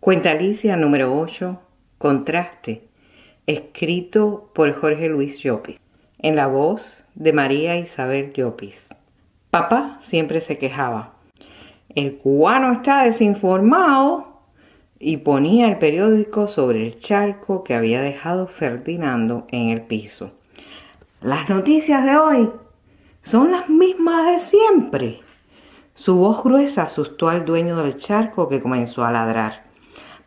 Cuenta Alicia número 8, Contraste, escrito por Jorge Luis Llopis, en la voz de María Isabel Llopis. Papá siempre se quejaba. El cubano está desinformado y ponía el periódico sobre el charco que había dejado Ferdinando en el piso. Las noticias de hoy son las mismas de siempre. Su voz gruesa asustó al dueño del charco que comenzó a ladrar.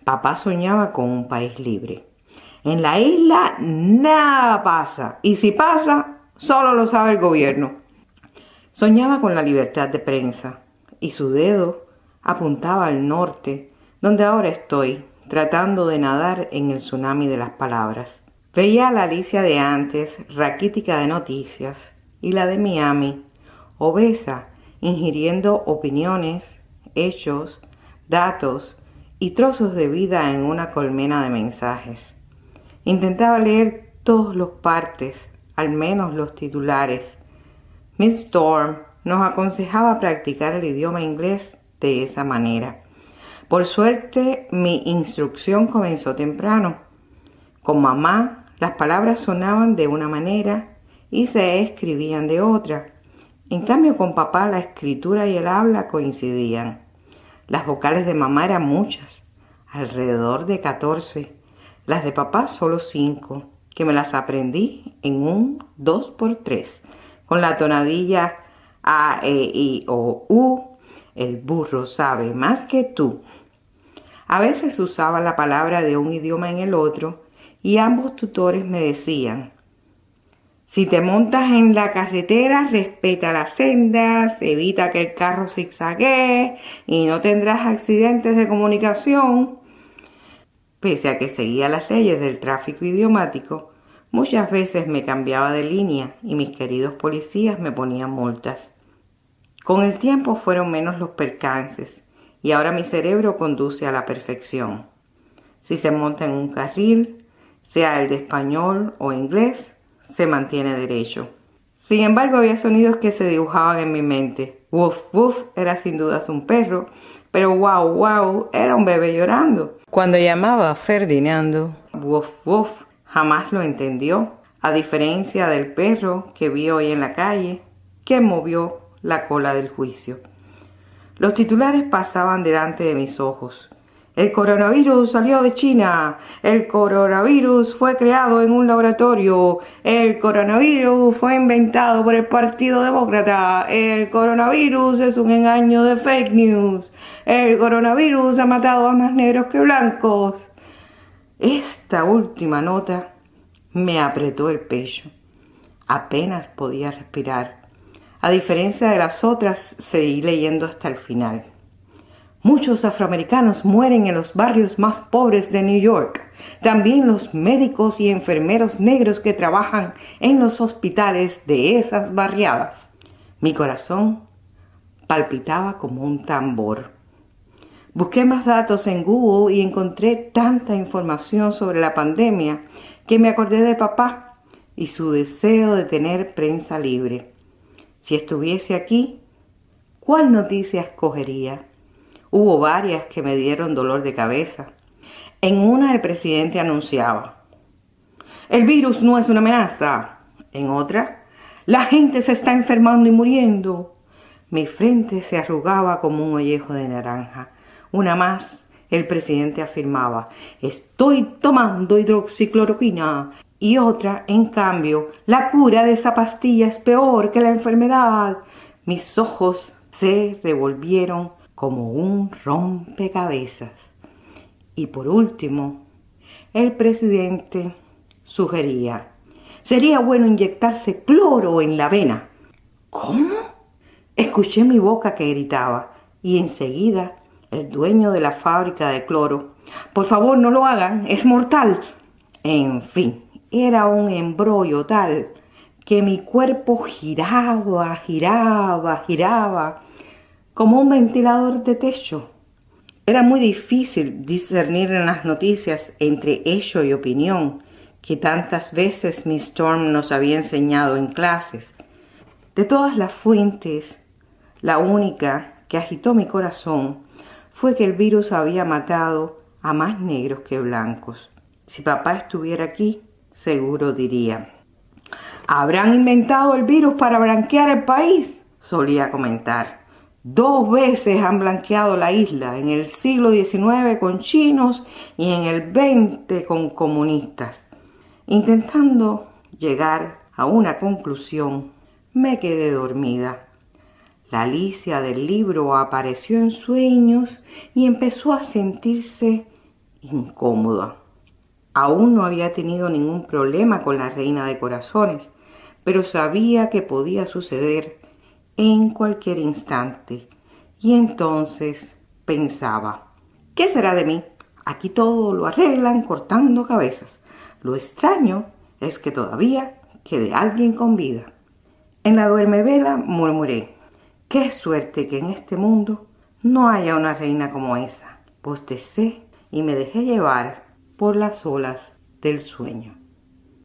Papá soñaba con un país libre. En la isla nada pasa y si pasa, solo lo sabe el gobierno. Soñaba con la libertad de prensa y su dedo apuntaba al norte, donde ahora estoy, tratando de nadar en el tsunami de las palabras. Veía a la Alicia de antes, raquítica de noticias, y la de Miami, obesa, ingiriendo opiniones, hechos, datos y trozos de vida en una colmena de mensajes. Intentaba leer todos los partes, al menos los titulares. Miss Storm nos aconsejaba practicar el idioma inglés de esa manera. Por suerte, mi instrucción comenzó temprano. Con mamá, las palabras sonaban de una manera y se escribían de otra. En cambio, con papá la escritura y el habla coincidían. Las vocales de mamá eran muchas, alrededor de catorce. Las de papá solo cinco, que me las aprendí en un dos por tres, con la tonadilla A, E, I, O, U. El burro sabe más que tú. A veces usaba la palabra de un idioma en el otro y ambos tutores me decían, si te montas en la carretera, respeta las sendas, evita que el carro zigzaguee y no tendrás accidentes de comunicación. Pese a que seguía las leyes del tráfico idiomático, muchas veces me cambiaba de línea y mis queridos policías me ponían multas. Con el tiempo fueron menos los percances y ahora mi cerebro conduce a la perfección. Si se monta en un carril, sea el de español o inglés, se mantiene derecho. Sin embargo, había sonidos que se dibujaban en mi mente. Woof, woof era sin dudas un perro, pero wow, wow era un bebé llorando. Cuando llamaba a Ferdinando, woof, woof, jamás lo entendió, a diferencia del perro que vi hoy en la calle, que movió la cola del juicio. Los titulares pasaban delante de mis ojos. El coronavirus salió de China. El coronavirus fue creado en un laboratorio. El coronavirus fue inventado por el Partido Demócrata. El coronavirus es un engaño de fake news. El coronavirus ha matado a más negros que blancos. Esta última nota me apretó el pecho. Apenas podía respirar. A diferencia de las otras, seguí leyendo hasta el final. Muchos afroamericanos mueren en los barrios más pobres de New York. También los médicos y enfermeros negros que trabajan en los hospitales de esas barriadas. Mi corazón palpitaba como un tambor. Busqué más datos en Google y encontré tanta información sobre la pandemia que me acordé de papá y su deseo de tener prensa libre. Si estuviese aquí, ¿cuál noticia escogería? Hubo varias que me dieron dolor de cabeza. En una el presidente anunciaba, el virus no es una amenaza. En otra, la gente se está enfermando y muriendo. Mi frente se arrugaba como un ollejo de naranja. Una más, el presidente afirmaba, estoy tomando hidroxicloroquina. Y otra, en cambio, la cura de esa pastilla es peor que la enfermedad. Mis ojos se revolvieron como un rompecabezas. Y por último, el presidente sugería, sería bueno inyectarse cloro en la vena. ¿Cómo? Escuché mi boca que gritaba y enseguida el dueño de la fábrica de cloro, por favor no lo hagan, es mortal. En fin, era un embrollo tal que mi cuerpo giraba, giraba, giraba como un ventilador de techo. Era muy difícil discernir en las noticias entre hecho y opinión que tantas veces Miss Storm nos había enseñado en clases. De todas las fuentes, la única que agitó mi corazón fue que el virus había matado a más negros que blancos. Si papá estuviera aquí, seguro diría, ¿habrán inventado el virus para blanquear el país? solía comentar. Dos veces han blanqueado la isla, en el siglo XIX con chinos y en el XX con comunistas. Intentando llegar a una conclusión, me quedé dormida. La Alicia del libro apareció en sueños y empezó a sentirse incómoda. Aún no había tenido ningún problema con la reina de corazones, pero sabía que podía suceder en cualquier instante. Y entonces pensaba, ¿qué será de mí? Aquí todo lo arreglan cortando cabezas. Lo extraño es que todavía quede alguien con vida. En la duermevela murmuré, qué suerte que en este mundo no haya una reina como esa. Postecé y me dejé llevar por las olas del sueño.